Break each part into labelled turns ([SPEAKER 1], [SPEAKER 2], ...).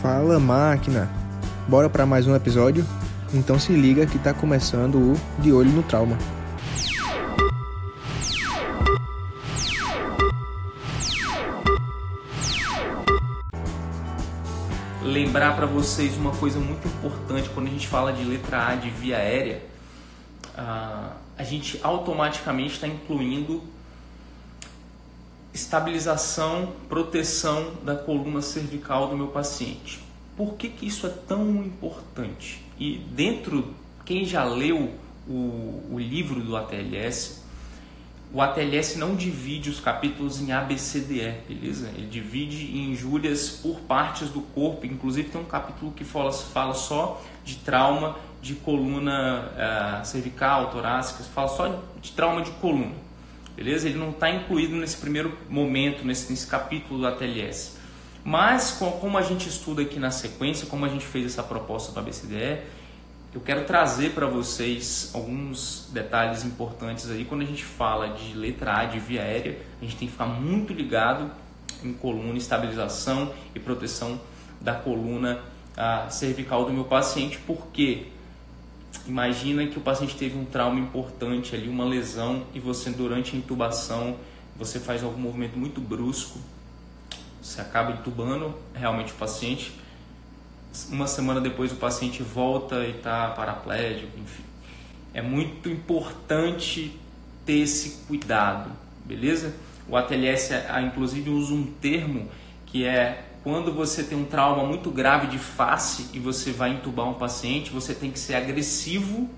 [SPEAKER 1] Fala máquina! Bora para mais um episódio? Então se liga que tá começando o De Olho no Trauma.
[SPEAKER 2] Lembrar para vocês uma coisa muito importante quando a gente fala de letra A de via aérea, uh, a gente automaticamente está incluindo estabilização, proteção da coluna cervical do meu paciente. Por que, que isso é tão importante? E dentro, quem já leu o, o livro do ATLS, o ATLS não divide os capítulos em A, B, C, D, E, beleza? Ele divide em injúrias por partes do corpo. Inclusive tem um capítulo que fala, fala só de trauma de coluna uh, cervical, torácica, fala só de trauma de coluna beleza? Ele não está incluído nesse primeiro momento, nesse, nesse capítulo do ATLS. Mas, como a gente estuda aqui na sequência, como a gente fez essa proposta para a BCDE, eu quero trazer para vocês alguns detalhes importantes aí. Quando a gente fala de letra A de via aérea, a gente tem que ficar muito ligado em coluna, estabilização e proteção da coluna cervical do meu paciente, porque Imagina que o paciente teve um trauma importante ali, uma lesão, e você durante a intubação você faz algum movimento muito brusco, você acaba intubando realmente o paciente. Uma semana depois o paciente volta e está paraplégico, enfim. É muito importante ter esse cuidado, beleza? O ATLS, inclusive, usa um termo que é quando você tem um trauma muito grave de face e você vai entubar um paciente, você tem que ser agressivo,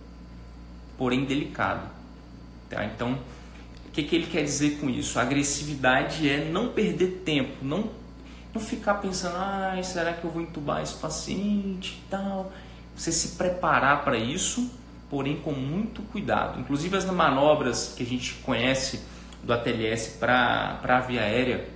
[SPEAKER 2] porém delicado. Tá? Então, o que, que ele quer dizer com isso? Agressividade é não perder tempo, não, não ficar pensando, ah, será que eu vou entubar esse paciente e tal. Você se preparar para isso, porém com muito cuidado. Inclusive as manobras que a gente conhece do ATLS para a via aérea,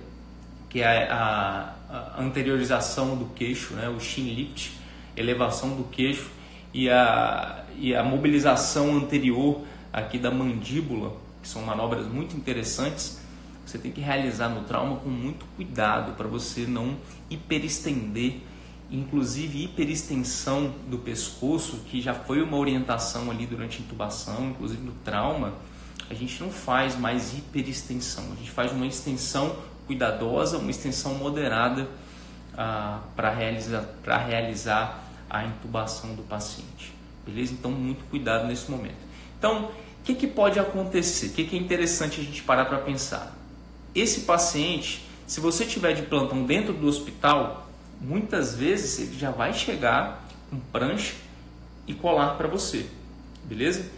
[SPEAKER 2] que é a, a anteriorização do queixo, né, o chin lift, elevação do queixo e a, e a mobilização anterior aqui da mandíbula, que são manobras muito interessantes. Você tem que realizar no trauma com muito cuidado para você não hiperestender, inclusive hiperextensão do pescoço, que já foi uma orientação ali durante a intubação, inclusive no trauma. A gente não faz mais hiperextensão, a gente faz uma extensão cuidadosa, uma extensão moderada ah, para realizar, realizar a intubação do paciente. Beleza? Então, muito cuidado nesse momento. Então, o que, que pode acontecer? O que, que é interessante a gente parar para pensar? Esse paciente, se você tiver de plantão dentro do hospital, muitas vezes ele já vai chegar com prancha e colar para você, beleza?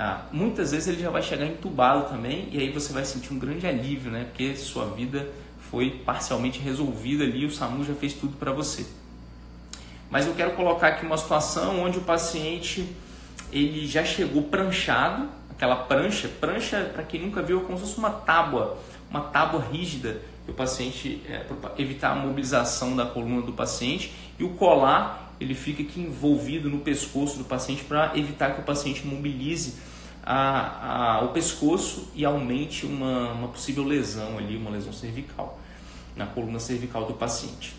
[SPEAKER 2] Ah, muitas vezes ele já vai chegar entubado também e aí você vai sentir um grande alívio, né? Porque sua vida foi parcialmente resolvida ali, o SAMU já fez tudo para você. Mas eu quero colocar aqui uma situação onde o paciente ele já chegou pranchado, aquela prancha, prancha para quem nunca viu é como se fosse uma tábua, uma tábua rígida que o paciente é, evitar a mobilização da coluna do paciente e o colar ele fica aqui envolvido no pescoço do paciente para evitar que o paciente mobilize a, a, o pescoço e aumente uma, uma possível lesão ali, uma lesão cervical, na coluna cervical do paciente.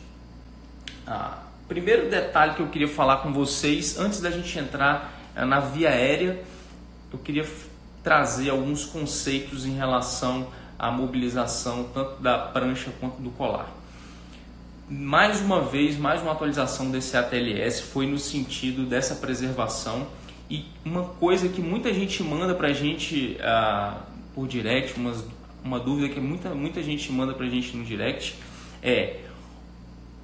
[SPEAKER 2] Ah, primeiro detalhe que eu queria falar com vocês, antes da gente entrar eh, na via aérea, eu queria trazer alguns conceitos em relação à mobilização tanto da prancha quanto do colar mais uma vez, mais uma atualização desse ATLS foi no sentido dessa preservação e uma coisa que muita gente manda para a gente uh, por direct, uma, uma dúvida que muita, muita gente manda para a gente no direct é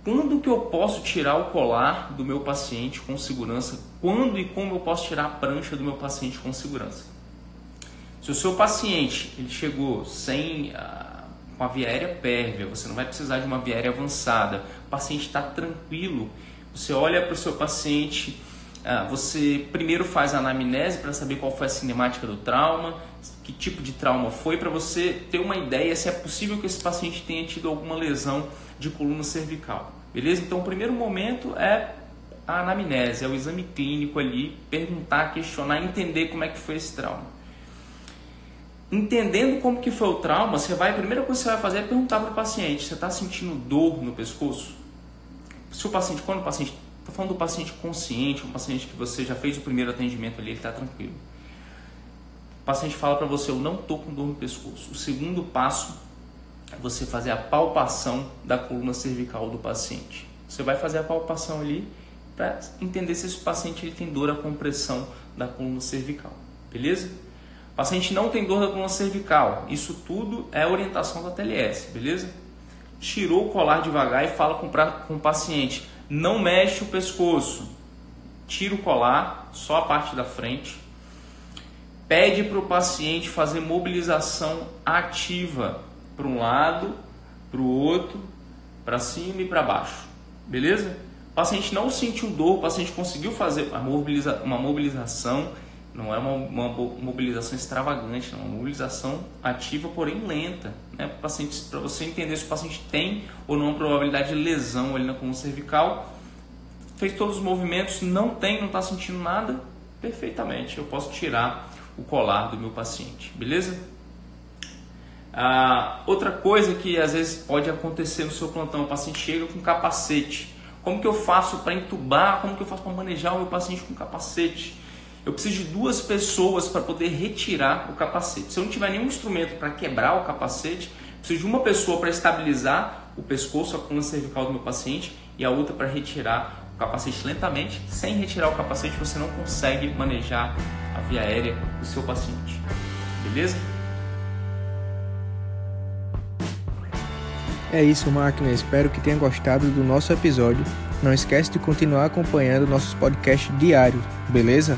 [SPEAKER 2] quando que eu posso tirar o colar do meu paciente com segurança? Quando e como eu posso tirar a prancha do meu paciente com segurança? Se o seu paciente ele chegou sem uh, com a via pérvia, você não vai precisar de uma via aérea avançada. O paciente está tranquilo. Você olha para o seu paciente, ah, você primeiro faz a anamnese para saber qual foi a cinemática do trauma, que tipo de trauma foi, para você ter uma ideia se é possível que esse paciente tenha tido alguma lesão de coluna cervical. Beleza? Então, o primeiro momento é a anamnese, é o exame clínico ali, perguntar, questionar, entender como é que foi esse trauma. Entendendo como que foi o trauma, você vai, a primeira coisa que você vai fazer é perguntar para o paciente, você está sentindo dor no pescoço? Se o paciente, quando o paciente, estou falando do paciente consciente, um paciente que você já fez o primeiro atendimento ali, ele está tranquilo. O paciente fala para você, eu não estou com dor no pescoço. O segundo passo é você fazer a palpação da coluna cervical do paciente. Você vai fazer a palpação ali para entender se esse paciente ele tem dor à compressão da coluna cervical, beleza? Paciente não tem dor da coluna cervical, isso tudo é orientação da TLS, beleza? Tirou o colar devagar e fala com, pra, com o paciente, não mexe o pescoço, tira o colar, só a parte da frente, pede para o paciente fazer mobilização ativa para um lado, para o outro, para cima e para baixo, beleza? O paciente não sentiu dor, o paciente conseguiu fazer uma mobilização, não é uma, uma, mobilização extravagante, é uma mobilização ativa, porém lenta. Né? Para você entender se o paciente tem ou não probabilidade de lesão ali na coluna cervical, fez todos os movimentos, não tem, não está sentindo nada, perfeitamente, eu posso tirar o colar do meu paciente, beleza? Ah, outra coisa que às vezes pode acontecer no seu plantão, o paciente chega com capacete. Como que eu faço para entubar? Como que eu faço para manejar o meu paciente com capacete? Eu preciso de duas pessoas para poder retirar o capacete. Se eu não tiver nenhum instrumento para quebrar o capacete, preciso de uma pessoa para estabilizar o pescoço, a coluna cervical do meu paciente e a outra para retirar o capacete lentamente. Sem retirar o capacete, você não consegue manejar a via aérea do seu paciente. Beleza?
[SPEAKER 1] É isso, máquina. Espero que tenha gostado do nosso episódio. Não esquece de continuar acompanhando nossos podcasts diários, beleza?